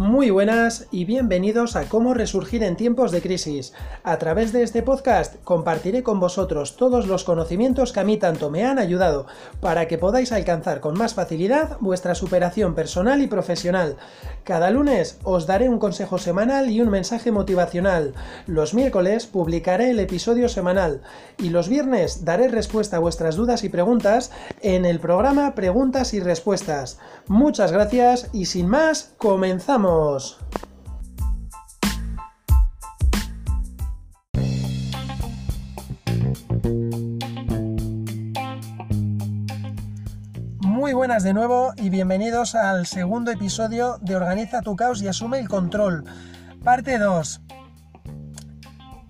Muy buenas y bienvenidos a Cómo Resurgir en tiempos de crisis. A través de este podcast compartiré con vosotros todos los conocimientos que a mí tanto me han ayudado para que podáis alcanzar con más facilidad vuestra superación personal y profesional. Cada lunes os daré un consejo semanal y un mensaje motivacional. Los miércoles publicaré el episodio semanal y los viernes daré respuesta a vuestras dudas y preguntas en el programa Preguntas y Respuestas. Muchas gracias y sin más, comenzamos. Muy buenas de nuevo y bienvenidos al segundo episodio de Organiza tu caos y asume el control. Parte 2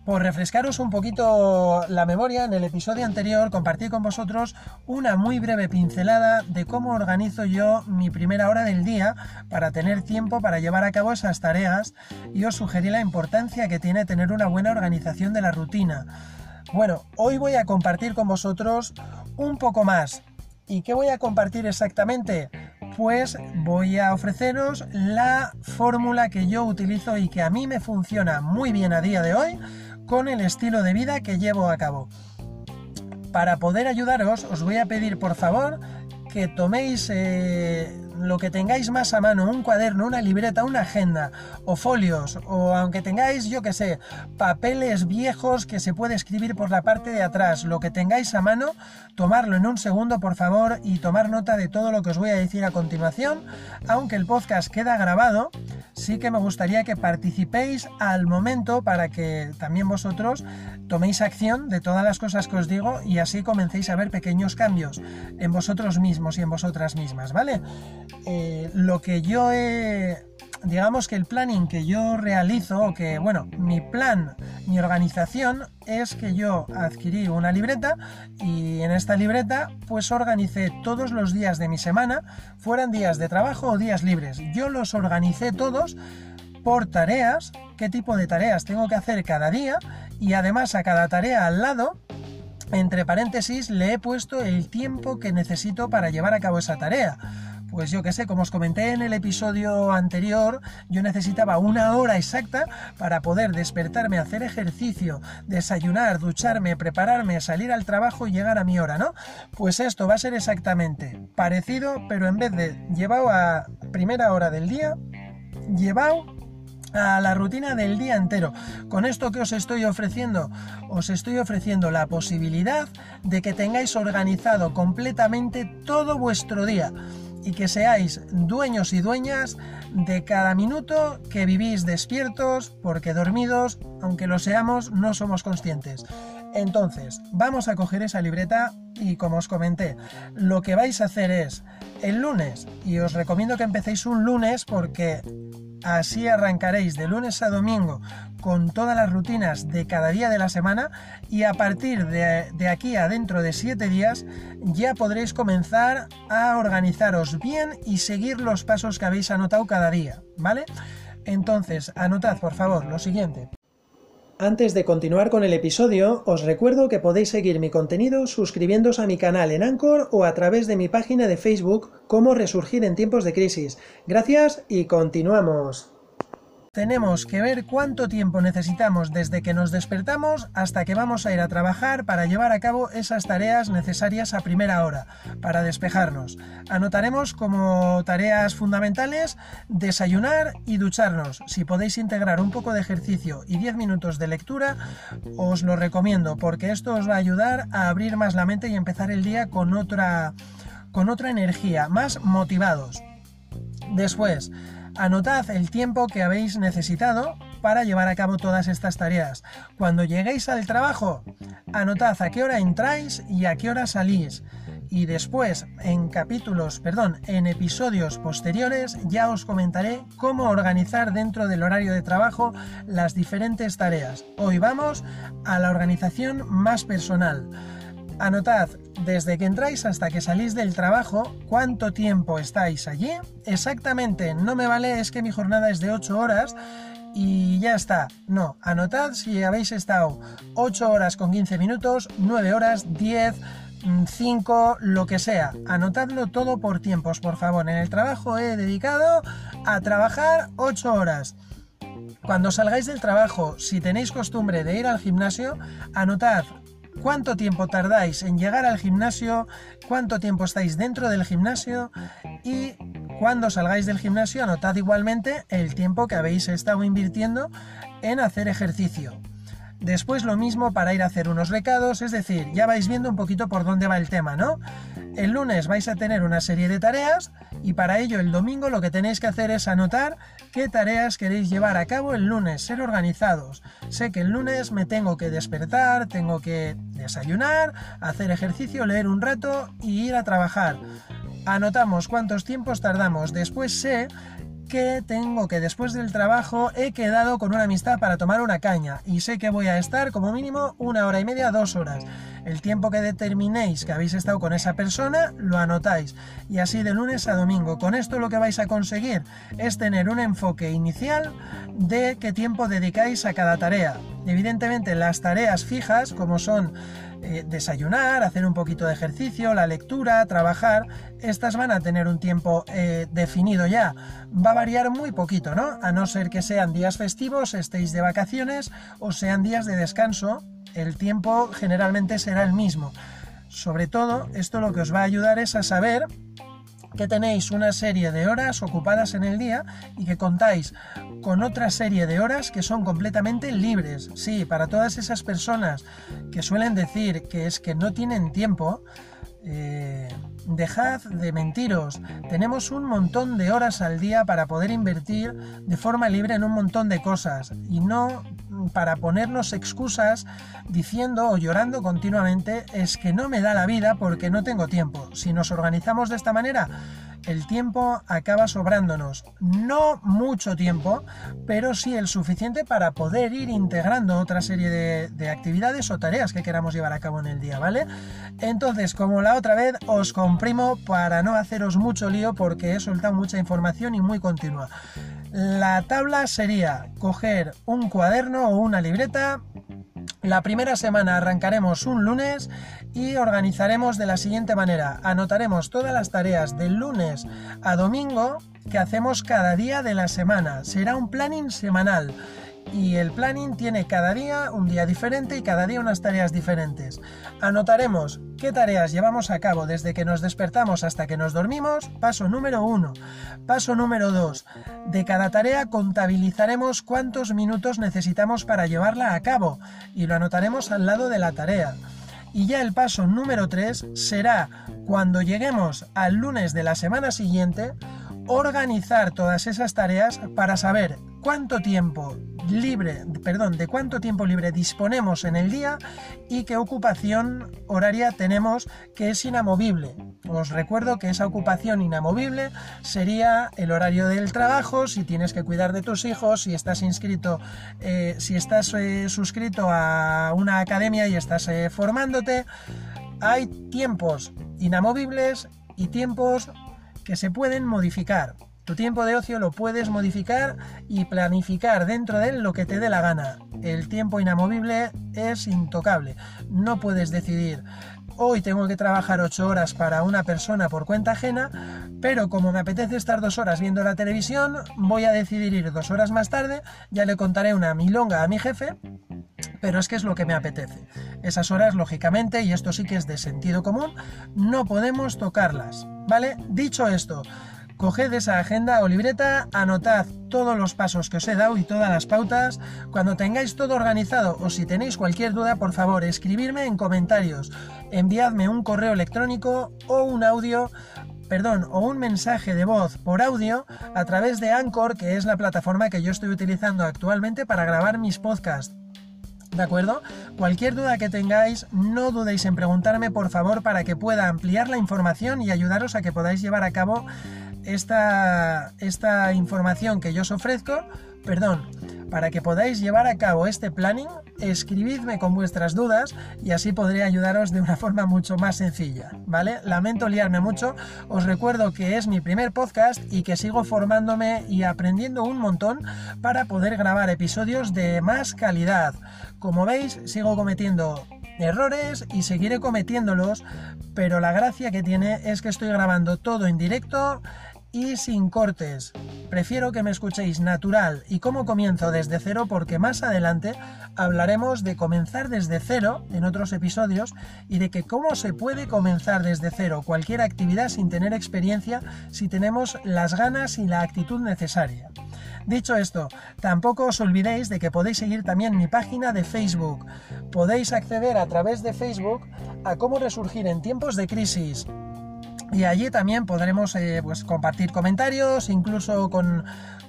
por refrescaros un poquito la memoria, en el episodio anterior compartí con vosotros una muy breve pincelada de cómo organizo yo mi primera hora del día para tener tiempo para llevar a cabo esas tareas y os sugerí la importancia que tiene tener una buena organización de la rutina. Bueno, hoy voy a compartir con vosotros un poco más. ¿Y qué voy a compartir exactamente? Pues voy a ofreceros la fórmula que yo utilizo y que a mí me funciona muy bien a día de hoy con el estilo de vida que llevo a cabo. Para poder ayudaros os voy a pedir por favor que toméis eh, lo que tengáis más a mano, un cuaderno, una libreta, una agenda o folios, o aunque tengáis, yo que sé, papeles viejos que se puede escribir por la parte de atrás, lo que tengáis a mano, tomarlo en un segundo, por favor, y tomar nota de todo lo que os voy a decir a continuación. Aunque el podcast queda grabado, sí que me gustaría que participéis al momento para que también vosotros toméis acción de todas las cosas que os digo y así comencéis a ver pequeños cambios en vosotros mismos y en vosotras mismas, ¿vale? Eh, lo que yo he, digamos que el planning que yo realizo, o que, bueno, mi plan, mi organización es que yo adquirí una libreta y en esta libreta pues organicé todos los días de mi semana, fueran días de trabajo o días libres. Yo los organicé todos por tareas, qué tipo de tareas tengo que hacer cada día y además a cada tarea al lado entre paréntesis le he puesto el tiempo que necesito para llevar a cabo esa tarea. Pues yo qué sé, como os comenté en el episodio anterior, yo necesitaba una hora exacta para poder despertarme, hacer ejercicio, desayunar, ducharme, prepararme, salir al trabajo y llegar a mi hora, ¿no? Pues esto va a ser exactamente parecido, pero en vez de llevado a primera hora del día, llevado a la rutina del día entero. Con esto que os estoy ofreciendo, os estoy ofreciendo la posibilidad de que tengáis organizado completamente todo vuestro día y que seáis dueños y dueñas de cada minuto que vivís despiertos, porque dormidos, aunque lo seamos, no somos conscientes. Entonces, vamos a coger esa libreta y como os comenté, lo que vais a hacer es el lunes, y os recomiendo que empecéis un lunes porque Así arrancaréis de lunes a domingo con todas las rutinas de cada día de la semana y a partir de, aquí a dentro de 7 días ya podréis comenzar a organizaros bien y seguir los pasos que habéis anotado cada día, ¿vale? Entonces, anotad por favor lo siguiente. Antes de continuar con el episodio, os recuerdo que podéis seguir mi contenido suscribiéndose a mi canal en Anchor o a través de mi página de Facebook Cómo Resurgir en tiempos de crisis. Gracias y continuamos. Tenemos que ver cuánto tiempo necesitamos desde que nos despertamos hasta que vamos a ir a trabajar para llevar a cabo esas tareas necesarias a primera hora, para despejarnos. Anotaremos como tareas fundamentales desayunar y ducharnos. Si podéis integrar un poco de ejercicio y 10 minutos de lectura, os lo recomiendo porque esto os va a ayudar a abrir más la mente y empezar el día con otra, con otra energía, más motivados. Después, Anotad el tiempo que habéis necesitado para llevar a cabo todas estas tareas. Cuando lleguéis al trabajo, anotad a qué hora entráis y a qué hora salís. Y después, en capítulos, perdón, en episodios posteriores, ya os comentaré cómo organizar dentro del horario de trabajo las diferentes tareas. Hoy vamos a la organización más personal. Anotad desde que entráis hasta que salís del trabajo cuánto tiempo estáis allí. Exactamente, no me vale, es que mi jornada es de 8 horas y ya está. No, anotad si habéis estado 8 horas con 15 minutos, 9 horas, 10, 5, lo que sea. Anotadlo todo por tiempos, por favor. En el trabajo he dedicado a trabajar 8 horas. Cuando salgáis del trabajo, si tenéis costumbre de ir al gimnasio, anotad cuánto tiempo tardáis en llegar al gimnasio, cuánto tiempo estáis dentro del gimnasio y cuando salgáis del gimnasio anotad igualmente el tiempo que habéis estado invirtiendo en hacer ejercicio. Después lo mismo para ir a hacer unos recados, es decir, ya vais viendo un poquito por dónde va el tema, ¿no? El lunes vais a tener una serie de tareas y para ello el domingo lo que tenéis que hacer es anotar qué tareas queréis llevar a cabo el lunes, ser organizados. Sé que el lunes me tengo que despertar, tengo que desayunar, hacer ejercicio, leer un rato y ir a trabajar. Anotamos cuántos tiempos tardamos. Después sé que tengo que después del trabajo he quedado con una amistad para tomar una caña y sé que voy a estar como mínimo una hora y media, dos horas. El tiempo que determinéis que habéis estado con esa persona lo anotáis y así de lunes a domingo. Con esto lo que vais a conseguir es tener un enfoque inicial de qué tiempo dedicáis a cada tarea. Evidentemente las tareas fijas como son eh, desayunar, hacer un poquito de ejercicio, la lectura, trabajar, estas van a tener un tiempo eh, definido ya. Va a variar muy poquito, ¿no? A no ser que sean días festivos, estéis de vacaciones o sean días de descanso, el tiempo generalmente será el mismo. Sobre todo, esto lo que os va a ayudar es a saber que tenéis una serie de horas ocupadas en el día y que contáis con otra serie de horas que son completamente libres. Sí, para todas esas personas que suelen decir que es que no tienen tiempo, eh, dejad de mentiros. Tenemos un montón de horas al día para poder invertir de forma libre en un montón de cosas y no para ponernos excusas diciendo o llorando continuamente es que no me da la vida porque no tengo tiempo. Si nos organizamos de esta manera, el tiempo acaba sobrándonos. No mucho tiempo, pero sí el suficiente para poder ir integrando otra serie de, actividades o tareas que queramos llevar a cabo en el día, ¿vale? Entonces, como la otra vez, os comprimo para no haceros mucho lío porque he soltado mucha información y muy continua. La tabla sería coger un cuaderno o una libreta, la primera semana arrancaremos un lunes y organizaremos de la siguiente manera. Anotaremos todas las tareas del lunes a domingo que hacemos cada día de la semana. Será un planning semanal y el planning tiene cada día un día diferente y cada día unas tareas diferentes. Anotaremos qué tareas llevamos a cabo desde que nos despertamos hasta que nos dormimos. Paso número uno. Paso número dos. De cada tarea contabilizaremos cuántos minutos necesitamos para llevarla a cabo y lo anotaremos al lado de la tarea. Y ya el paso número 3 será cuando lleguemos al lunes de la semana siguiente, organizar todas esas tareas para saber cuánto tiempo libre, perdón, de cuánto tiempo libre disponemos en el día y qué ocupación horaria tenemos que es inamovible. Os recuerdo que esa ocupación inamovible sería el horario del trabajo, si tienes que cuidar de tus hijos, si estás inscrito, eh, si estás eh, suscrito a una academia y estás eh, formándote. Hay tiempos inamovibles y tiempos que se pueden modificar. Tu tiempo de ocio lo puedes modificar y planificar dentro de él lo que te dé la gana. El tiempo inamovible es intocable. No puedes decidir, hoy tengo que trabajar 8 horas para una persona por cuenta ajena, pero como me apetece estar dos horas viendo la televisión, voy a decidir ir dos horas más tarde, ya le contaré una milonga a mi jefe, pero es que es lo que me apetece. Esas horas, lógicamente, y esto sí que es de sentido común, no podemos tocarlas, Dicho esto, Coged esa agenda o libreta, anotad todos los pasos que os he dado y todas las pautas. Cuando tengáis todo organizado o si tenéis cualquier duda, por favor, escribirme en comentarios. Enviadme un correo electrónico o un audio perdón, o un mensaje de voz por audio a través de Anchor, que es la plataforma que yo estoy utilizando actualmente para grabar mis podcasts. ¿De acuerdo? Cualquier duda que tengáis, no dudéis en preguntarme, por favor, para que pueda ampliar la información y ayudaros a que podáis llevar a cabo esta, esta información que yo os ofrezco perdón, para que podáis llevar a cabo este planning, escribidme con vuestras dudas y así podré ayudaros de una forma mucho más sencilla, ¿vale? Lamento liarme mucho, os recuerdo que es mi primer podcast y que sigo formándome y aprendiendo un montón para poder grabar episodios de más calidad. Como veis, sigo cometiendo errores y seguiré cometiéndolos, pero la gracia que tiene es que estoy grabando todo en directo y sin cortes. Prefiero que me escuchéis natural y como comienzo desde cero porque más adelante hablaremos de comenzar desde cero en otros episodios y de que cómo se puede comenzar desde cero cualquier actividad sin tener experiencia si tenemos las ganas y la actitud necesaria. Dicho esto, tampoco os olvidéis de que podéis seguir también mi página de Facebook. Podéis acceder a través de Facebook a cómo resurgir en tiempos de crisis y allí también podremos eh, pues, compartir comentarios, incluso con,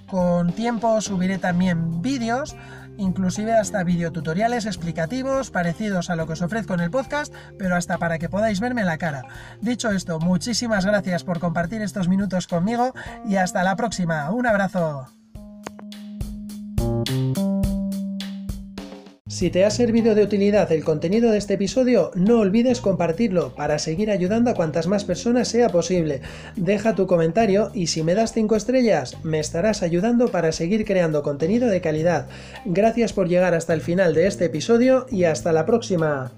con tiempo subiré también vídeos, inclusive hasta videotutoriales explicativos parecidos a lo que os ofrezco en el podcast, pero hasta para que podáis verme la cara. Dicho esto, muchísimas gracias por compartir estos minutos conmigo y hasta la próxima. Un abrazo. Si te ha servido de utilidad el contenido de este episodio, no olvides compartirlo para seguir ayudando a cuantas más personas sea posible. Deja tu comentario y si me das 5 estrellas, me estarás ayudando para seguir creando contenido de calidad. Gracias por llegar hasta el final de este episodio y hasta la próxima.